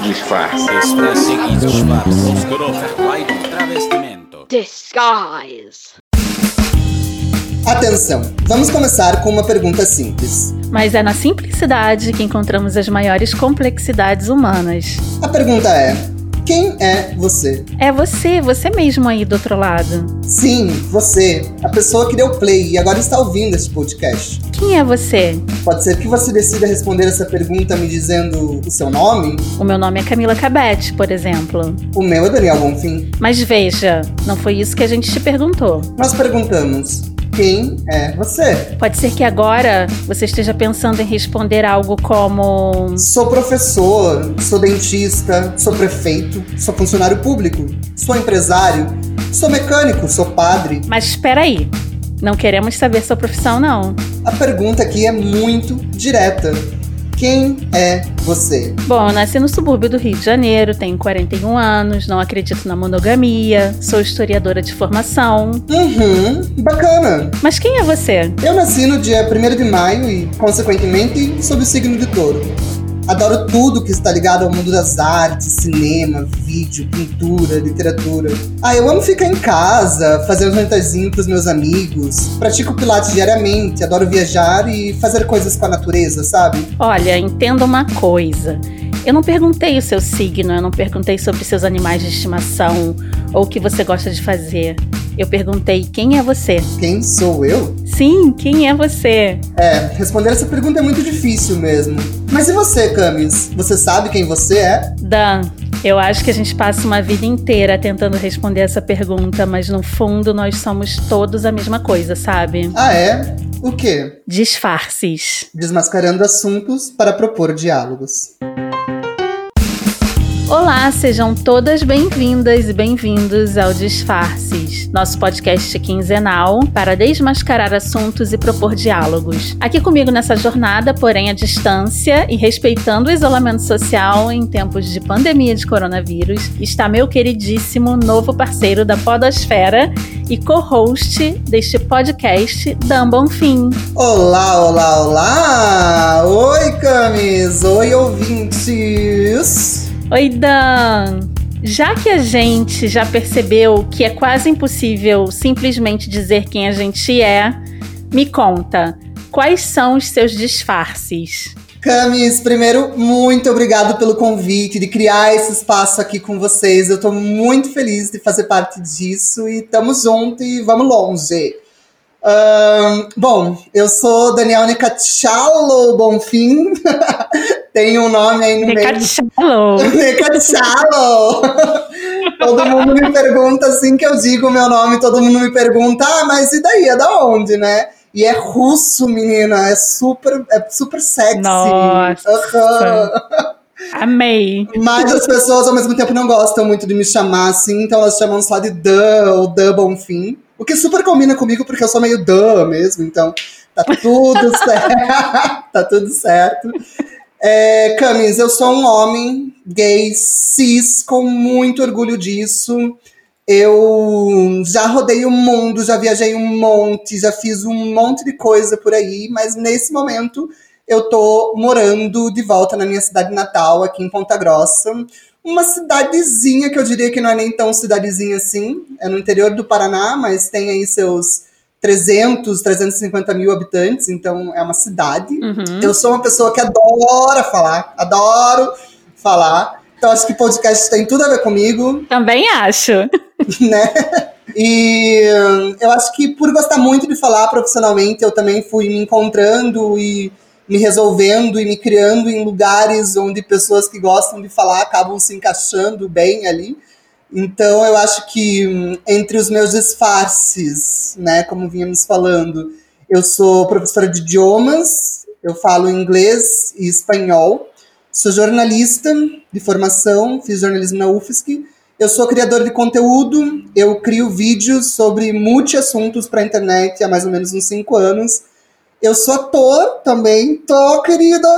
Disfarce. Disfarce disfarce. Oscuro travestimento. Disguise. Atenção, vamos começar com uma pergunta simples. Mas é na simplicidade que encontramos as maiores complexidades humanas. A pergunta é: quem é você? É você, você mesmo aí do outro lado. Sim, você, a pessoa que deu play e agora está ouvindo esse podcast. Quem é você? Pode ser que você decida responder essa pergunta me dizendo o seu nome? O meu nome é Camila Cabete, por exemplo. O meu é Daniel Bonfim. Mas veja, não foi isso que a gente te perguntou. Nós perguntamos: quem é você? Pode ser que agora você esteja pensando em responder algo como: Sou professor, sou dentista, sou prefeito, sou funcionário público, sou empresário, sou mecânico, sou padre. Mas espera aí. Não queremos saber sua profissão, não. A pergunta aqui é muito direta. Quem é você? Bom, eu nasci no subúrbio do Rio de Janeiro, tenho 41 anos, não acredito na monogamia, sou historiadora de formação. Uhum, bacana. Mas quem é você? Eu nasci no dia 1 de maio e, consequentemente, sob o signo de touro. Adoro tudo que está ligado ao mundo das artes, cinema, vídeo, pintura, literatura. Ah, eu amo ficar em casa, fazer um jantarzinho pros meus amigos. Pratico pilates diariamente, adoro viajar e fazer coisas com a natureza, sabe? Olha, entenda uma coisa. Eu não perguntei o seu signo, eu não perguntei sobre seus animais de estimação ou o que você gosta de fazer. Eu perguntei quem é você. Quem sou eu? Sim, quem é você? É, responder essa pergunta é muito difícil mesmo. Mas e você, Camis? Você sabe quem você é? Dan, eu acho que a gente passa uma vida inteira tentando responder essa pergunta, mas no fundo nós somos todos a mesma coisa, sabe? Ah, é? O quê? Disfarces. Desmascarando assuntos para propor diálogos. Olá, sejam todas bem-vindas e bem-vindos ao Disfarces, nosso podcast quinzenal para desmascarar assuntos e propor diálogos. Aqui comigo nessa jornada, porém à distância e respeitando o isolamento social em tempos de pandemia de coronavírus, está meu queridíssimo novo parceiro da Podosfera e co-host deste podcast, Dan Bonfim. Olá, olá, olá! Oi, Camis! Oi, ouvintes! Oi, Dan! Já que a gente já percebeu que é quase impossível simplesmente dizer quem a gente é, me conta, quais são os seus disfarces? Camis, primeiro, muito obrigado pelo convite, de criar esse espaço aqui com vocês. Eu tô muito feliz de fazer parte disso e tamo junto e vamos longe. Um, bom, eu sou Daniel Necachalo Bonfim. Tem um nome aí no Necachalo. meio. Necachalo. todo mundo me pergunta assim que eu digo o meu nome, todo mundo me pergunta, ah, mas e daí? É da onde, né? E é russo, menina. É super, é super sexy. Nossa. Uhum. Amei. Mas as pessoas ao mesmo tempo não gostam muito de me chamar assim, então elas chamam só de Dan ou Dan Bonfim. O que super combina comigo, porque eu sou meio Dan mesmo, então tá tudo certo. tá tudo certo. É, Camis, eu sou um homem gay, cis, com muito orgulho disso. Eu já rodei o mundo, já viajei um monte, já fiz um monte de coisa por aí, mas nesse momento eu tô morando de volta na minha cidade natal, aqui em Ponta Grossa. Uma cidadezinha que eu diria que não é nem tão cidadezinha assim, é no interior do Paraná, mas tem aí seus 300, 350 mil habitantes, então é uma cidade. Uhum. Eu sou uma pessoa que adora falar, adoro falar. Então acho que podcast tem tudo a ver comigo, Também acho. né? E hum, eu acho que por gostar muito de falar profissionalmente, eu também fui me encontrando e me resolvendo e me criando em lugares onde pessoas que gostam de falar acabam se encaixando bem ali. Então eu acho que hum, entre os meus disfarces, né, como vínhamos falando, eu sou professora de idiomas, eu falo inglês e espanhol, sou jornalista de formação, fiz jornalismo na UFSC, eu sou criador de conteúdo, eu crio vídeos sobre multi-assuntos para a internet há mais ou menos uns cinco anos. Eu sou ator também, tô, querida,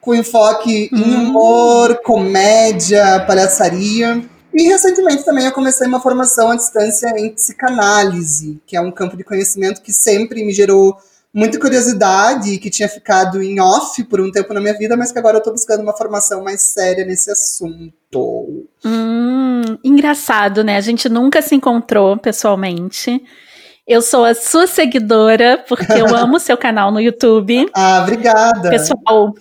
com enfoque em humor, comédia, palhaçaria. E recentemente também eu comecei uma formação à distância em psicanálise, que é um campo de conhecimento que sempre me gerou muita curiosidade e que tinha ficado em off por um tempo na minha vida, mas que agora eu tô buscando uma formação mais séria nesse assunto. Hum, engraçado, né? A gente nunca se encontrou pessoalmente. Eu sou a sua seguidora, porque eu amo seu canal no YouTube. Ah, obrigada. Pessoal,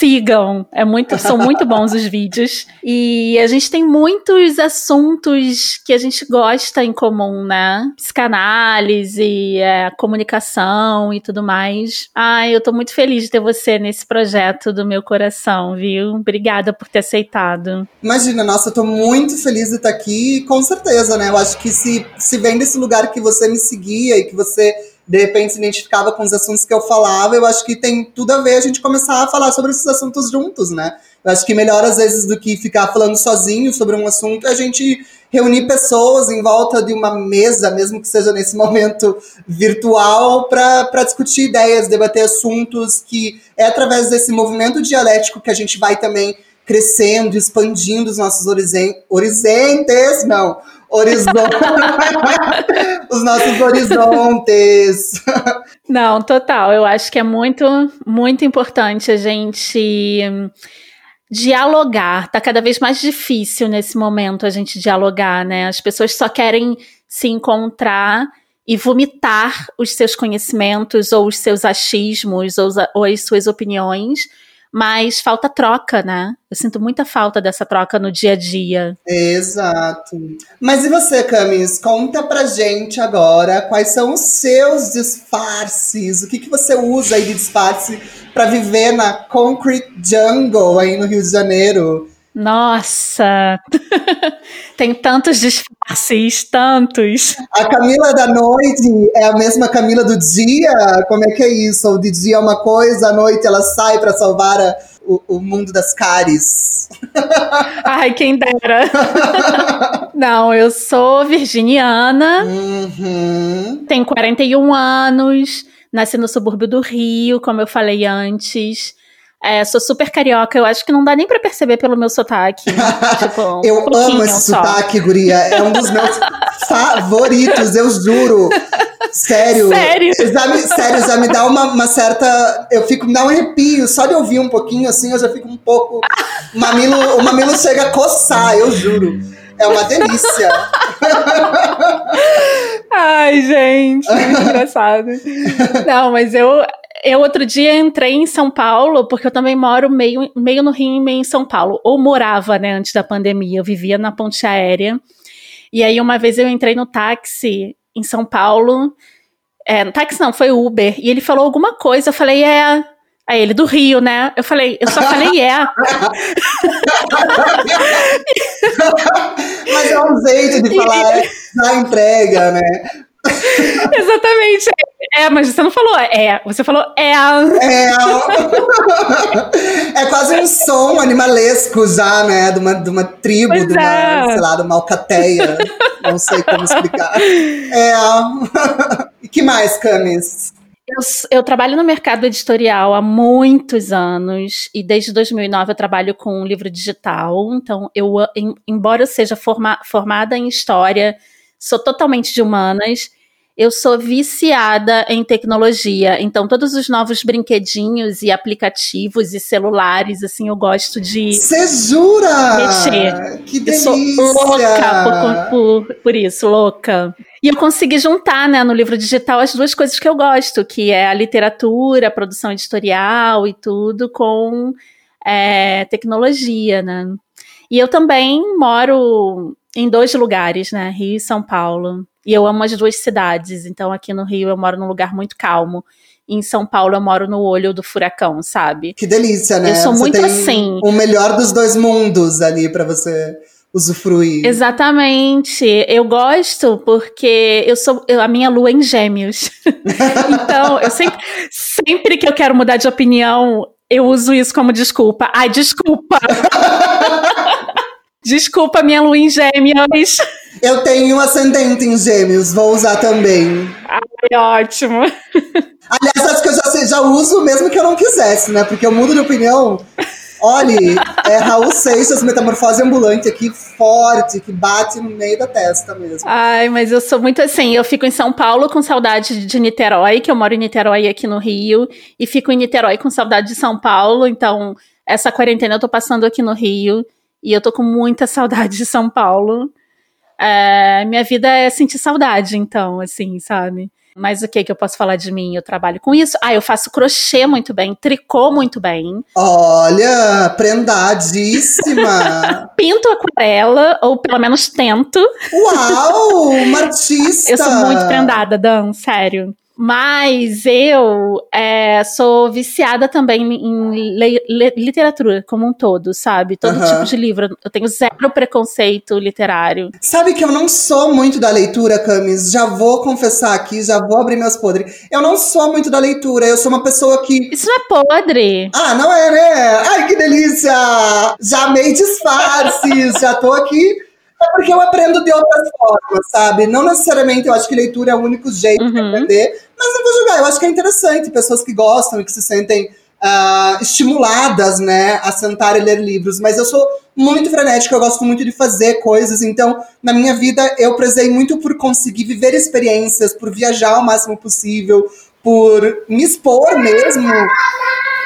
sigam. É muito, são muito bons os vídeos. E a gente tem muitos assuntos que a gente gosta em comum, né? Psicanálise, é, comunicação e tudo mais. Ai, eu tô muito feliz de ter você nesse projeto do meu coração, viu? Obrigada por ter aceitado. Imagina, nossa, eu tô muito feliz de estar aqui, com certeza, né? Eu acho que se, se vem desse lugar que você me seguia e que você de repente se identificava com os assuntos que eu falava, eu acho que tem tudo a ver a gente começar a falar sobre esses assuntos juntos, né? Eu acho que melhor às vezes do que ficar falando sozinho sobre um assunto, é a gente reunir pessoas em volta de uma mesa, mesmo que seja nesse momento virtual, para discutir ideias, debater assuntos que é através desse movimento dialético que a gente vai também crescendo, expandindo os nossos horizontes, não, horizonte, os nossos horizontes. Não, total. Eu acho que é muito, muito importante a gente dialogar. Tá cada vez mais difícil nesse momento a gente dialogar, né? As pessoas só querem se encontrar e vomitar os seus conhecimentos ou os seus achismos ou, ou as suas opiniões mas falta troca, né? Eu sinto muita falta dessa troca no dia a dia. Exato. Mas e você, Camis? Conta pra gente agora quais são os seus disfarces. O que, que você usa aí de disfarce para viver na Concrete Jungle aí no Rio de Janeiro? Nossa! Tem tantos disfarces, tantos. A Camila da noite é a mesma Camila do dia? Como é que é isso? Ou de dia é uma coisa, à noite ela sai para salvar a, o, o, mundo das cares? Ai, quem dera! Não, eu sou virginiana, uhum. tenho 41 anos, nasci no subúrbio do Rio, como eu falei antes. É, sou super carioca, eu acho que não dá nem pra perceber pelo meu sotaque. tipo, eu um amo esse só. sotaque, guria. É um dos meus favoritos, eu juro. Sério. Sério? Já me, sério, já me dá uma, uma, certa. Eu fico, me dá um arrepio. Só de ouvir um pouquinho assim, eu já fico um pouco. O mamilo, o mamilo chega a coçar, eu juro. É uma delícia. Ai, gente, muito engraçado. Não, mas eu, eu outro dia entrei em São Paulo, porque eu também moro meio, meio no Rio e meio em São Paulo. Ou morava, né, antes da pandemia. Eu vivia na ponte aérea. E aí, uma vez eu entrei no táxi em São Paulo. É, no táxi não, foi Uber. E ele falou alguma coisa. Eu falei, é. Aí ele, do Rio, né? Eu falei, eu só falei, é. Mas é um jeito de falar, é, da entrega, né? Exatamente. É, mas você não falou é, você falou é. É. é quase um som animalesco já, né? De uma, de uma tribo, de uma, é. sei lá, de uma alcateia. não sei como explicar. É. E que mais, Camis? Eu, eu, trabalho no mercado editorial há muitos anos e desde 2009 eu trabalho com um livro digital. Então, eu, embora eu seja forma, formada em história, sou totalmente de humanas eu sou viciada em tecnologia, então todos os novos brinquedinhos e aplicativos e celulares, assim, eu gosto de. Você jura? Mexer. Que delícia! Eu sou louca por, por, por isso, louca. E eu consegui juntar, né, no livro digital as duas coisas que eu gosto, que é a literatura, a produção editorial e tudo, com é, tecnologia, né? E eu também moro em dois lugares, né? Rio e São Paulo. E eu amo as duas cidades. Então, aqui no Rio eu moro num lugar muito calmo. E em São Paulo eu moro no olho do furacão, sabe? Que delícia, né? Eu sou você muito assim. O melhor dos dois mundos ali para você usufruir. Exatamente. Eu gosto porque eu sou eu, a minha lua é em gêmeos. então, eu sempre, sempre que eu quero mudar de opinião, eu uso isso como desculpa. Ai, desculpa. desculpa, minha lua em gêmeos. Eu tenho um ascendente em gêmeos, vou usar também. Ai, ótimo. Aliás, acho que eu já, já uso mesmo que eu não quisesse, né? Porque eu mudo de opinião. Olhe, É Raul Seixas, metamorfose ambulante aqui, forte, que bate no meio da testa mesmo. Ai, mas eu sou muito assim. Eu fico em São Paulo com saudade de Niterói, que eu moro em Niterói aqui no Rio, e fico em Niterói com saudade de São Paulo. Então, essa quarentena eu tô passando aqui no Rio, e eu tô com muita saudade de São Paulo. É, minha vida é sentir saudade, então, assim, sabe? Mas o que que eu posso falar de mim? Eu trabalho com isso. Ah, eu faço crochê muito bem, tricô muito bem. Olha, prendadíssima! Pinto aquarela, ou pelo menos tento. Uau, uma artista! Eu sou muito prendada, Dan, sério. Mas eu é, sou viciada também em le, le, literatura como um todo, sabe? Todo Aham. tipo de livro. Eu tenho zero preconceito literário. Sabe que eu não sou muito da leitura, Camis. Já vou confessar aqui, já vou abrir meus podres. Eu não sou muito da leitura. Eu sou uma pessoa que. Isso não é podre. Ah, não é, né? Ai, que delícia! Já amei disfarces, já tô aqui. É porque eu aprendo de outras formas, sabe? Não necessariamente eu acho que leitura é o único jeito de Uhum. aprender, mas não vou julgar. Eu acho que é interessante pessoas que gostam e que se sentem ah, estimuladas, né, a sentar e ler livros. Mas eu sou muito frenética, eu gosto muito de fazer coisas. Então, na minha vida, eu prezei muito por conseguir viver experiências, por viajar o máximo possível, por me expor mesmo.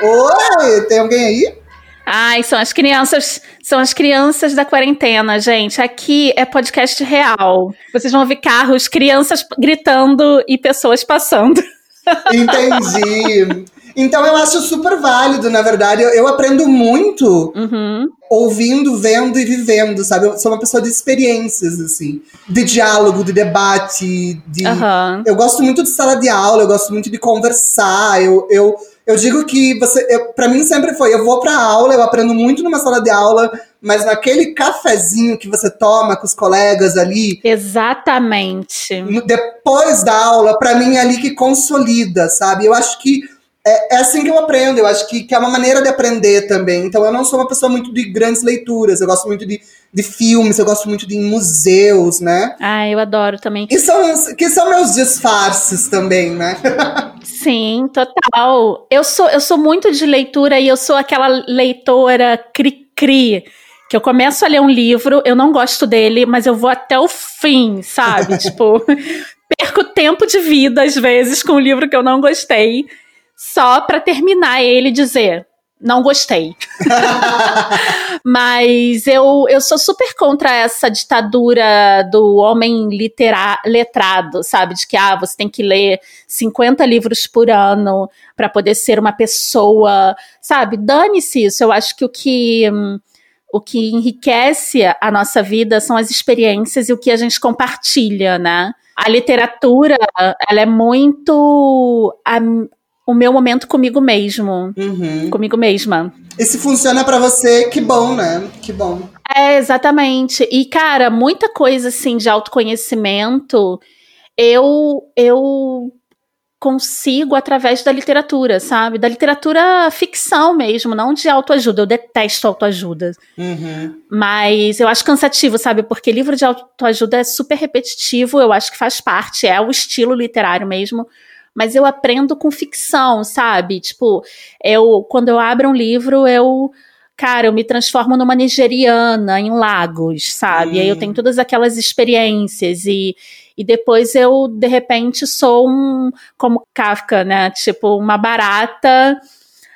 Oi, tem alguém aí? Ai, são as crianças, são as crianças da quarentena, gente. Aqui é podcast real. Vocês vão ouvir carros, crianças gritando e pessoas passando. Entendi. Então eu acho super válido, na verdade. Eu, eu aprendo muito Uhum. ouvindo, vendo e vivendo, sabe? Eu sou uma pessoa de experiências, assim. De diálogo, de debate, de. Aham. Eu gosto muito de sala de aula, eu gosto muito de conversar. Eu, eu, eu digo que você. Pra mim sempre foi, eu vou pra aula, eu aprendo muito numa sala de aula, mas naquele cafezinho que você toma com os colegas ali, Exatamente. depois da aula, pra mim é ali que consolida, sabe? Eu acho que é, é assim que eu aprendo, eu acho que, que é uma maneira de aprender também. Então eu não sou uma pessoa muito de grandes leituras, eu gosto muito de, de filmes, eu gosto muito de museus, né? Ai, eu adoro também. E são, que são meus disfarces também, né? Sim, total. Eu sou, eu sou muito de leitura e eu sou aquela leitora cri-cri. Que eu começo a ler um livro, eu não gosto dele, mas eu vou até o fim, sabe? tipo, perco tempo de vida, às vezes, com um livro que eu não gostei, só pra terminar ele dizer. Não gostei. Mas eu, eu sou super contra essa ditadura do homem litera, letrado, sabe? De que ah, você tem que ler 50 livros por ano para poder ser uma pessoa, sabe? Dane-se isso. Eu acho que o que. hum, o que enriquece a nossa vida são as experiências e o que a gente compartilha, né? A literatura, ela é muito a- o meu momento comigo mesmo, Uhum. comigo mesma. E se funciona pra você, que bom, né? Que bom. É, exatamente. E, cara, muita coisa, assim, de autoconhecimento, eu, eu consigo através da literatura, sabe? Da literatura ficção mesmo, não de autoajuda. Eu detesto autoajuda. Uhum. Mas eu acho cansativo, sabe? Porque livro de autoajuda é super repetitivo, eu acho que faz parte, é o estilo literário mesmo. Mas eu aprendo com ficção, sabe? Tipo, eu quando eu abro um livro, eu cara, eu me transformo numa nigeriana em Lagos, sabe? Hum. Aí eu tenho todas aquelas experiências e e depois eu de repente sou um como Kafka, né? Tipo, uma barata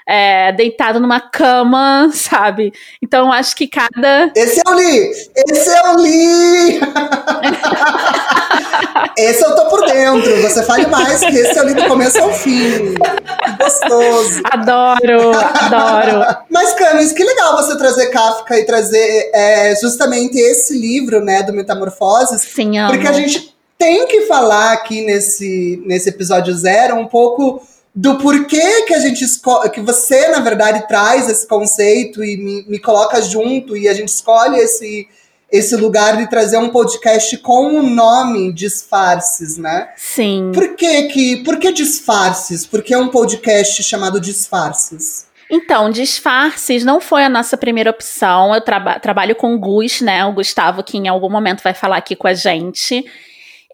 é, deitada numa cama, sabe? Então acho que cada Esse eu li! Esse eu li! esse eu tô por dentro. Você fale mais, que esse eu li do começo ao fim. Que gostoso. Adoro, adoro. Mas, Camis, que legal você trazer Kafka e trazer é, justamente esse livro, né, do Metamorfoses, Sim, amo. porque a gente tem que falar aqui nesse, nesse episódio zero um pouco do porquê que a gente escolhe, que você, na verdade, traz esse conceito e me, me coloca junto e a gente escolhe esse, esse lugar de trazer um podcast com o nome Disfarces, né? Sim. Por que que, por que Disfarces? Por que um podcast chamado Disfarces? Então, disfarces não foi a nossa primeira opção. Eu traba- trabalho com o Gus, né? O Gustavo, que em algum momento vai falar aqui com a gente.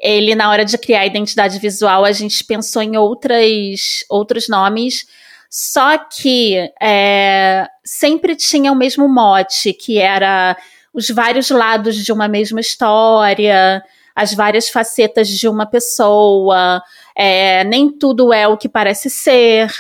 Ele, na hora de criar a identidade visual, a gente pensou em outras, outros nomes. Só que é, sempre tinha o mesmo mote, que era os vários lados de uma mesma história, as várias facetas de uma pessoa, é, nem tudo é o que parece ser,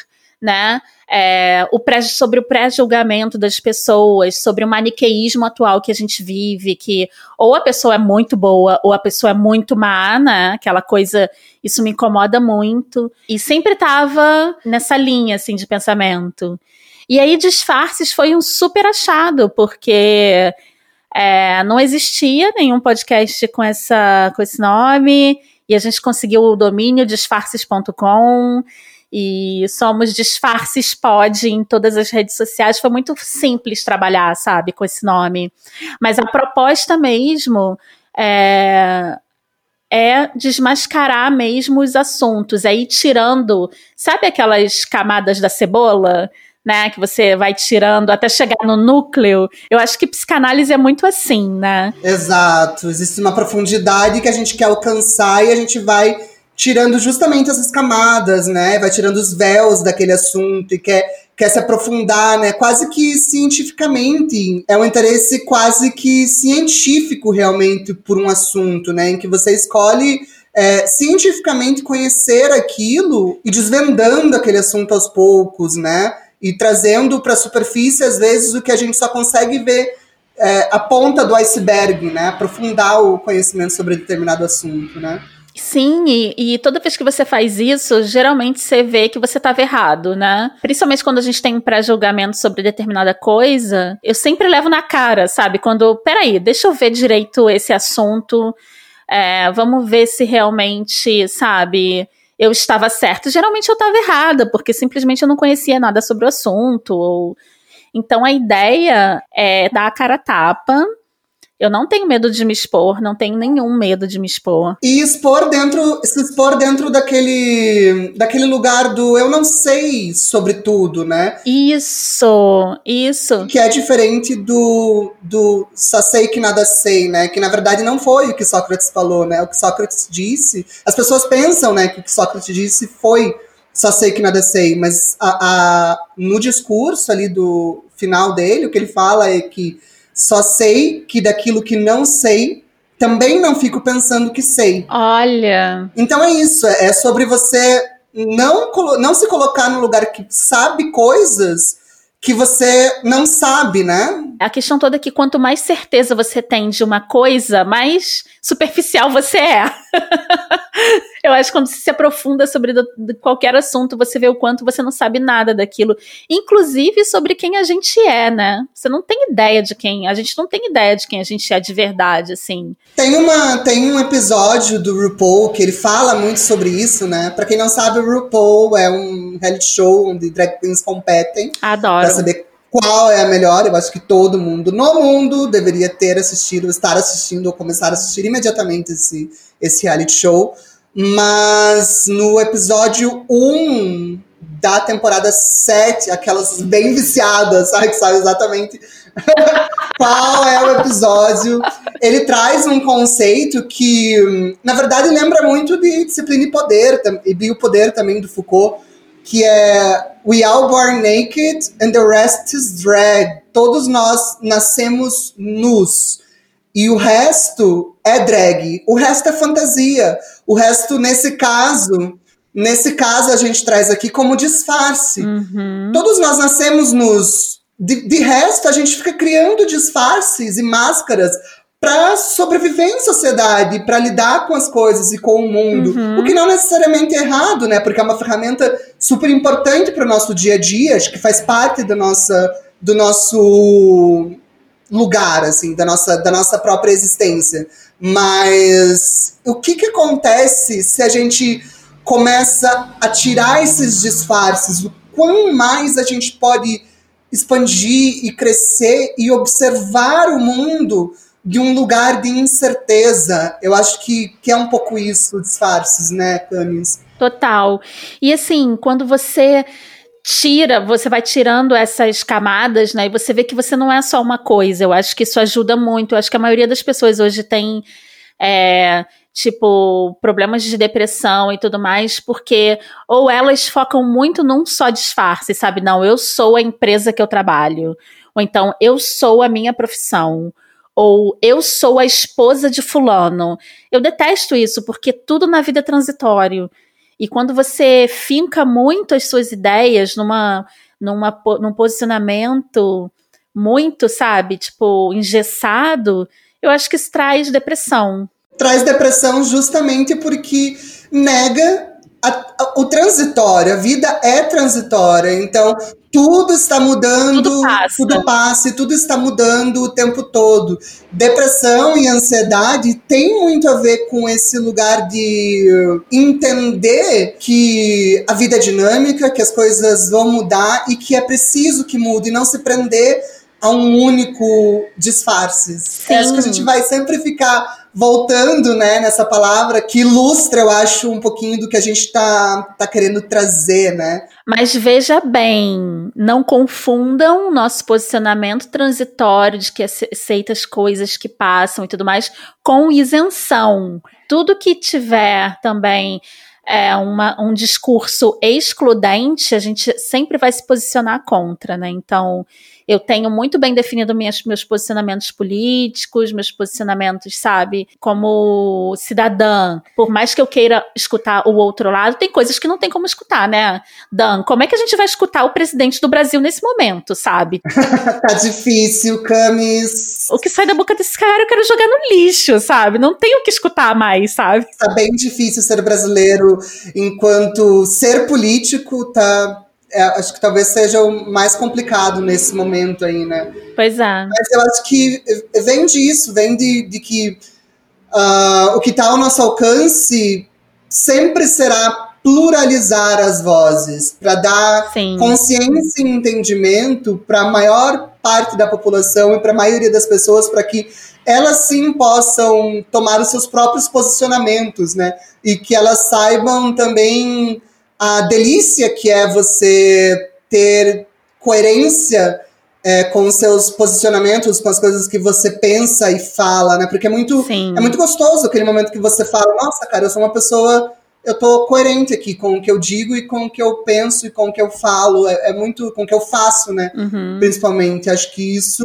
né? É, o pré, sobre o pré-julgamento das pessoas, sobre o maniqueísmo atual que a gente vive, que ou a pessoa é muito boa ou a pessoa é muito má, né? Aquela coisa, isso me incomoda muito. E sempre tava nessa linha, assim, de pensamento. E aí, Disfarces foi um super achado, porque é, não existia nenhum podcast com, essa, com esse nome, e a gente conseguiu o domínio disfarces.com e somos disfarces pod em todas as redes sociais. Foi muito simples trabalhar, sabe, com esse nome. Mas a proposta mesmo é, é desmascarar mesmo os assuntos, é ir tirando, sabe aquelas camadas da cebola? né? Que você vai tirando até chegar no núcleo. Eu acho que psicanálise é muito assim, né? Exato. Existe uma profundidade que a gente quer alcançar e a gente vai tirando justamente essas camadas, né? Vai tirando os véus daquele assunto e quer, quer se aprofundar, né? Quase que cientificamente. É um interesse quase que científico realmente por um assunto, né? Em que você escolhe é, cientificamente conhecer aquilo e desvendando aquele assunto aos poucos, né? e trazendo para a superfície, às vezes, o que a gente só consegue ver é, a ponta do iceberg, né? Aprofundar o conhecimento sobre determinado assunto, né? Sim, e, e, toda vez que você faz isso, geralmente você vê que você estava errado, né? Principalmente quando a gente tem um pré-julgamento sobre determinada coisa, eu sempre levo na cara, sabe? Quando, peraí, deixa eu ver direito esse assunto, é, vamos ver se realmente, sabe, eu estava certa. Geralmente eu estava errada, porque simplesmente eu não conhecia nada sobre o assunto. Ou... Então a ideia é dar a cara a tapa eu não tenho medo de me expor, não tenho nenhum medo de me expor. E expor dentro, se expor dentro daquele, daquele lugar do eu não sei sobre tudo, né? Isso, isso. Que é diferente do, do só sei que nada sei, né? Que na verdade não foi o que Sócrates falou, né? O que Sócrates disse. As pessoas pensam, né, que o que Sócrates disse foi só sei que nada sei, mas a, a, no discurso ali do final dele, o que ele fala é que só sei que daquilo que não sei, também não fico pensando que sei. Olha. Então é isso, é sobre você não, não se colocar no lugar que sabe coisas que você não sabe, né? A questão toda é que quanto mais certeza você tem de uma coisa, mais superficial você é. Eu acho que quando você se aprofunda sobre do, qualquer assunto, você vê o quanto você não sabe nada daquilo. Inclusive sobre quem a gente é, né? Você não tem ideia de quem. A gente não tem ideia de quem a gente é de verdade, assim. Tem, uma, tem um episódio do RuPaul que ele fala muito sobre isso, né? Pra quem não sabe, o RuPaul é um reality show onde drag queens competem. Adoro. Saber qual é a melhor. Eu acho que todo mundo no mundo deveria ter assistido, estar assistindo ou começar a assistir imediatamente esse, esse reality show. Mas no episódio 1 da temporada 7, aquelas bem viciadas, sabe? Que sabe exatamente qual é o episódio. Ele traz um conceito que, na verdade, lembra muito de disciplina e poder, e biopoder também do Foucault, que é We all born naked and the rest is drag. Todos nós nascemos nus. E o resto é drag. O resto é fantasia. O resto, nesse caso, nesse caso a gente traz aqui como disfarce. Uhum. Todos nós nascemos nos. De, de resto, a gente fica criando disfarces e máscaras para sobreviver em sociedade, para lidar com as coisas e com o mundo. Uhum. O que não necessariamente é errado, né? Porque é uma ferramenta super importante para o nosso dia a dia, acho que faz parte da nossa, do nosso lugar, assim, da nossa, da nossa própria existência. Mas o que, que acontece se a gente começa a tirar esses disfarces? O quão mais a gente pode expandir e crescer e observar o mundo de um lugar de incerteza. Eu acho que, que é um pouco isso, disfarces, né, Camis? Total. E assim, quando você tira, você vai tirando essas camadas, né? E você vê que você não é só uma coisa. Eu acho que isso ajuda muito. Eu acho que a maioria das pessoas hoje tem. É, tipo, problemas de depressão e tudo mais, porque ou elas focam muito num só disfarce, sabe? Não, eu sou a empresa que eu trabalho. Ou então, eu sou a minha profissão. Ou eu sou a esposa de fulano. Eu detesto isso, porque tudo na vida é transitório. E quando você finca muito as suas ideias numa, numa, num posicionamento muito, sabe, tipo, engessado, eu acho que isso traz depressão traz depressão justamente porque nega a, a, o transitório. A vida é transitória, então tudo está mudando, tudo passa. tudo passa e tudo está mudando o tempo todo. Depressão e ansiedade tem muito a ver com esse lugar de entender que a vida é dinâmica, que as coisas vão mudar e que é preciso que mude, e não se prender a um único disfarce. É acho que a gente vai sempre ficar voltando né, nessa palavra que ilustra, eu acho, um pouquinho do que a gente está tá querendo trazer, né? Mas veja bem, não confundam nosso posicionamento transitório de que aceita as coisas que passam e tudo mais com isenção. Tudo que tiver também é, uma, um discurso excludente, a gente sempre vai se posicionar contra, né? Então, eu tenho muito bem definido minhas, meus posicionamentos políticos, meus posicionamentos, sabe, como cidadã. Por mais que eu queira escutar o outro lado, tem coisas que não tem como escutar, né? Dan, como é que a gente vai escutar o presidente do Brasil nesse momento, sabe? tá difícil, Camis. O que sai da boca desse cara eu quero jogar no lixo, sabe? Não tenho o que escutar mais, sabe? Tá bem difícil ser brasileiro enquanto ser político tá é, acho que talvez seja o mais complicado nesse momento aí, né? Pois é. Mas eu acho que vem disso, vem de, de que uh, o que está ao nosso alcance sempre será pluralizar as vozes, para dar Sim. consciência e entendimento para a maior parte da população e para a maioria das pessoas, para que elas sim possam tomar os seus próprios posicionamentos, né? E que elas saibam também a delícia que é você ter coerência é, com os seus posicionamentos, com as coisas que você pensa e fala, né? Porque é muito, é muito gostoso aquele momento que você fala, nossa, cara, eu sou uma pessoa, eu tô coerente aqui com o que eu digo e com o que eu penso e com o que eu falo, é, é muito com o que eu faço, né? Uhum. Principalmente, acho que isso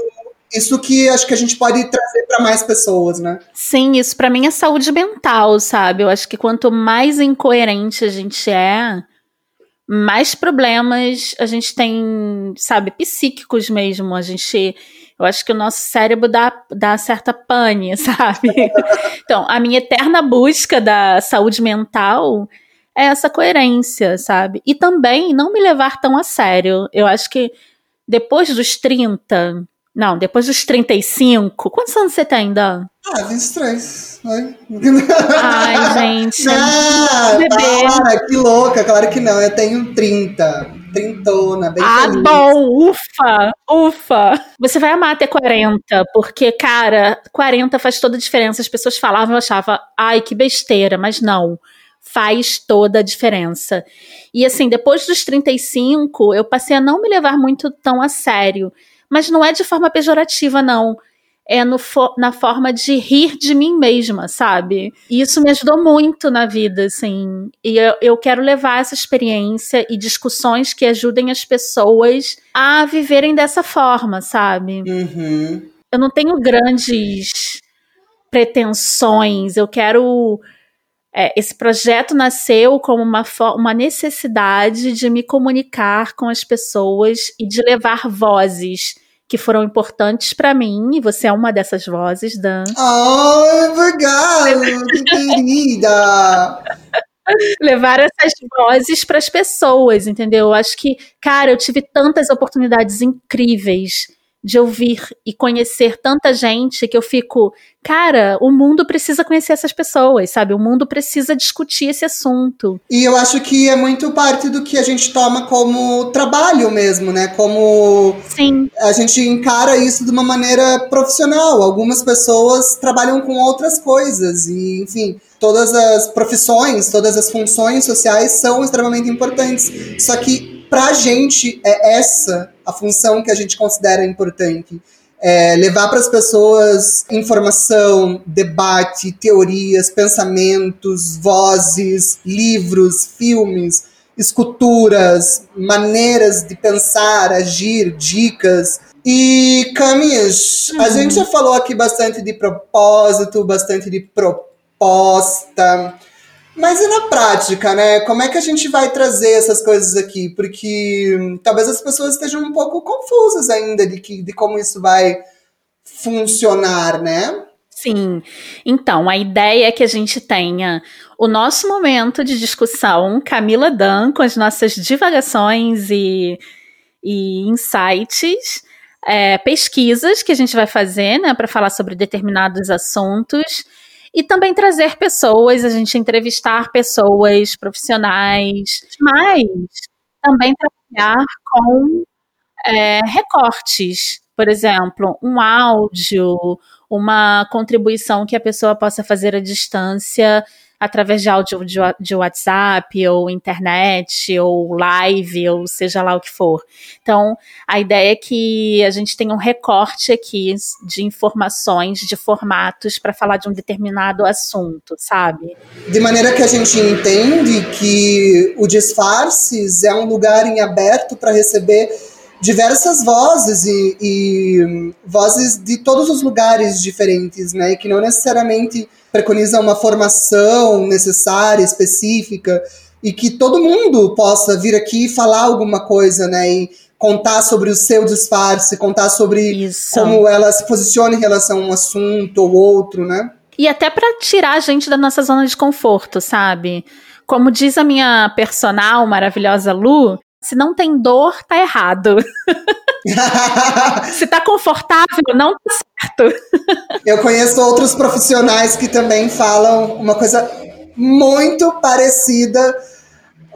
isso que acho que a gente pode trazer para mais pessoas, né? Sim, isso para mim é saúde mental, sabe? Eu acho que quanto mais incoerente a gente é, mais problemas a gente tem, sabe, psíquicos mesmo. A gente. Eu acho que o nosso cérebro dá, dá certa pane, sabe? então, a minha eterna busca da saúde mental é essa coerência, sabe? E também não me levar tão a sério. Eu acho que depois dos 30, não, depois dos 35. Quantos anos você tem, Dan? Ah, 23. Ai, Ai gente. Ah, para, que louca. Claro que não. Eu tenho 30. Trintona, bem Ah, feliz. bom. Ufa, ufa. Você vai amar ter 40, porque, cara, 40 faz toda a diferença. As pessoas falavam, eu achava, ai, que besteira, mas não faz toda a diferença. E assim, depois dos 35, eu passei a não me levar muito tão a sério. Mas não é de forma pejorativa, não. É no na forma de rir de mim mesma, sabe? E isso me ajudou muito na vida, assim. E eu, eu quero levar essa experiência e discussões que ajudem as pessoas a viverem dessa forma, sabe? Uhum. Eu não tenho grandes pretensões, eu quero é, esse projeto nasceu como uma, uma necessidade de me comunicar com as pessoas e de levar vozes que foram importantes para mim, e você é uma dessas vozes, Dan. Ai, obrigada, que querida! levar essas vozes para as pessoas, entendeu? Eu acho que, cara, eu tive tantas oportunidades incríveis de ouvir e conhecer tanta gente que eu fico, cara, o mundo precisa conhecer essas pessoas, sabe? O mundo precisa discutir esse assunto. E eu acho que é muito parte do que a gente toma como trabalho mesmo, né? Como Sim. a gente encara isso de uma maneira profissional. Algumas pessoas trabalham com outras coisas e, enfim, todas as profissões, todas as funções sociais são extremamente importantes. Só que para a gente é essa a função que a gente considera importante. é, levar para as pessoas informação, debate, teorias, pensamentos, vozes, livros, filmes, esculturas, maneiras de pensar, agir, dicas. E, Camis, a gente já falou aqui bastante de propósito, bastante de proposta. Mas e na prática, né? Como é que a gente vai trazer essas coisas aqui? Porque hum, talvez as pessoas estejam um pouco confusas ainda de, que, de como isso vai funcionar, né? Sim. Então, a ideia é que a gente tenha o nosso momento de discussão, Camila Dan, com as nossas divagações e, e insights, é, pesquisas que a gente vai fazer, né, para falar sobre determinados assuntos e também trazer pessoas, a gente entrevistar pessoas profissionais, mas também trabalhar com é, recortes, por exemplo, um áudio, uma contribuição que a pessoa possa fazer à distância através de áudio de, de, WhatsApp, ou internet, ou live, ou seja lá o que for. Então, a ideia é que a gente tenha um recorte aqui de informações, de formatos, para falar de um determinado assunto, sabe? De maneira que a gente entende que o Disfarces é um lugar em aberto para receber diversas vozes e, e, vozes de todos os lugares diferentes, né? Que não necessariamente preconiza uma formação necessária, específica, e que todo mundo possa vir aqui e falar alguma coisa, né? E contar sobre o seu disfarce, contar sobre Isso. como ela se posiciona em relação a um assunto ou outro, né? E até para tirar a gente da nossa zona de conforto, sabe? Como diz a minha personal maravilhosa Lu, se não tem dor, tá errado. Se tá confortável, não tá certo. Eu conheço outros profissionais que também falam uma coisa muito parecida,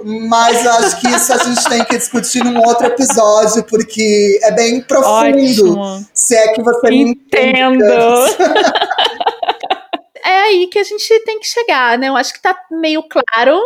mas acho que isso a gente tem que discutir num outro episódio, porque é bem profundo. Ótimo. Se é que você Entendo. me entende. é aí que a gente tem que chegar, né? Eu acho que tá meio claro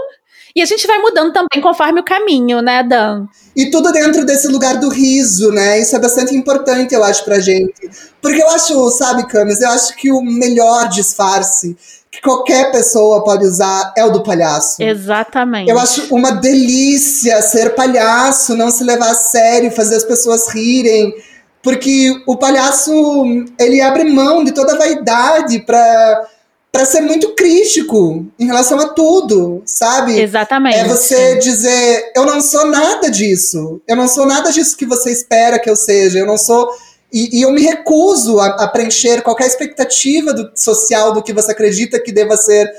e a gente vai mudando também conforme o caminho, né, Dan? E tudo dentro desse lugar do riso, né? Isso é bastante importante, eu acho, pra gente. Porque eu acho, sabe, Camis, eu acho que o melhor disfarce que qualquer pessoa pode usar é o do palhaço. Exatamente. Eu acho uma delícia ser palhaço, não se levar a sério, fazer as pessoas rirem. Porque o palhaço, ele abre mão de toda a vaidade para para ser muito crítico em relação a tudo, sabe? Exatamente. É você dizer, eu não sou nada disso. Eu não sou nada disso que você espera que eu seja. Eu não sou. E, e eu me recuso a, a, preencher qualquer expectativa do, social do que você acredita que deva ser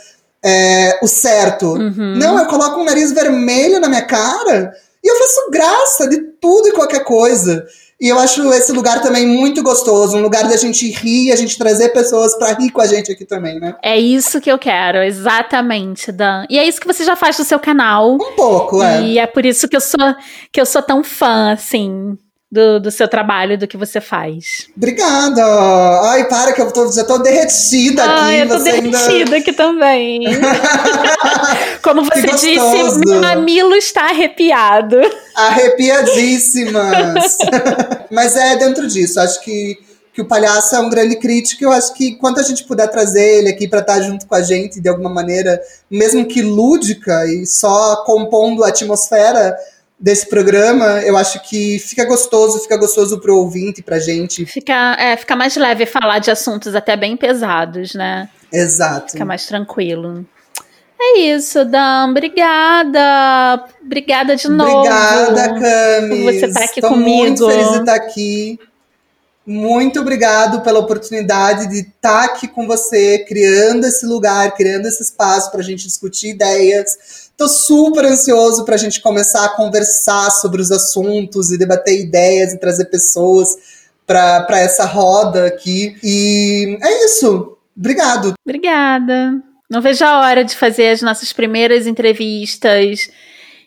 é, o certo. Uhum. Não, eu coloco um nariz vermelho na minha cara e eu faço graça de tudo e qualquer coisa. E eu acho esse lugar também muito gostoso, um lugar da gente rir, a gente trazer pessoas para rir com a gente aqui também, né? É isso que eu quero, exatamente, Dan. E é isso que você já faz no seu canal. Um pouco, é. E é por isso que eu sou que eu sou tão fã, assim, do, do seu trabalho, do que você faz. Obrigada! Ai, para que eu tô, já tô derretida aqui. Ai, eu tô derretida ainda... aqui também. Como você disse, meu mamilo está arrepiado. Arrepiadíssimas! Mas é dentro disso, acho que que o palhaço é um grande crítico. Eu acho que quanto a gente puder trazer ele aqui para estar junto com a gente de alguma maneira, mesmo que lúdica e só compondo a atmosfera desse programa, eu acho que fica gostoso, fica gostoso pro ouvinte, pra gente. Fica, é, fica mais leve falar de assuntos até bem pesados, né? Exato. Fica mais tranquilo. É isso, Dan. Obrigada. Obrigada de novo. Obrigada, Camis. Por você estar tá aqui Tô comigo. muito feliz de estar aqui. Muito obrigado pela oportunidade de estar aqui com você, criando esse lugar, criando esse espaço para a gente discutir ideias Tô super ansioso para a gente começar a conversar sobre os assuntos e debater ideias e trazer pessoas para essa roda aqui. E é isso. Obrigado. Obrigada. Não vejo a hora de fazer as nossas primeiras entrevistas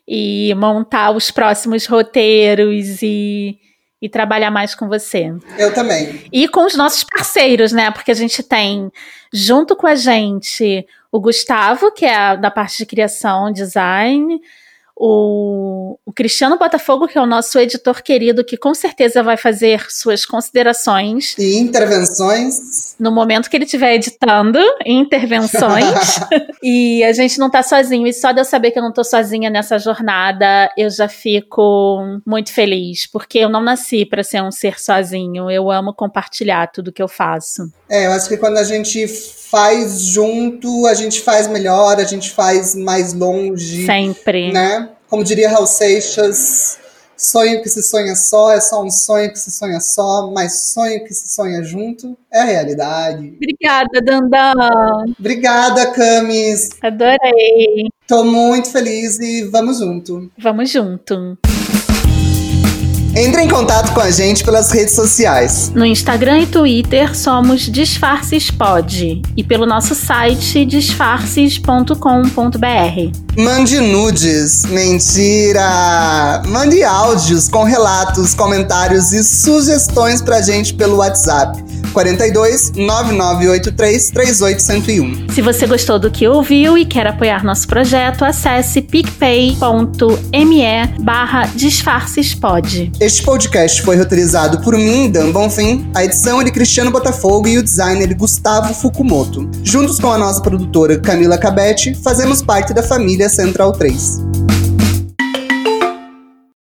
e montar os próximos roteiros e, e trabalhar mais com você. Eu também. E com os nossos parceiros, né? Porque a gente tem junto com a gente o Gustavo, que é da parte de criação, design, o, o Cristiano Botafogo, que é o nosso editor querido, que com certeza vai fazer suas considerações. E intervenções. No momento que ele estiver editando, intervenções. e a gente não tá sozinho. E só de eu saber que eu não tô sozinha nessa jornada, eu já fico muito feliz. Porque eu não nasci para ser um ser sozinho. Eu amo compartilhar tudo que eu faço. É, eu acho que quando a gente faz junto, a gente faz melhor, a gente faz mais longe. Sempre. Né? Como diria Raul Seixas, sonho que se sonha só é só um sonho que se sonha só, mas sonho que se sonha junto é a realidade. Obrigada, Dandan. Obrigada, Camis. Adorei. Tô muito feliz e vamos junto. Vamos junto. Entre em contato com a gente pelas redes sociais. No Instagram e Twitter somos DisfarcesPod e pelo nosso site disfarces.com.br. Mande nudes, mentira! Mande áudios com relatos, comentários e sugestões pra gente pelo WhatsApp 42 9983 38101. Se você gostou do que ouviu e quer apoiar nosso projeto, acesse picpay.me barra disfarcespod. Este podcast foi roteirizado por mim, Dan Bonfim, a edição é de Cristiano Botafogo e o designer de Gustavo Fukumoto. Juntos com a nossa produtora Camila Cabete, fazemos parte da família Central 3.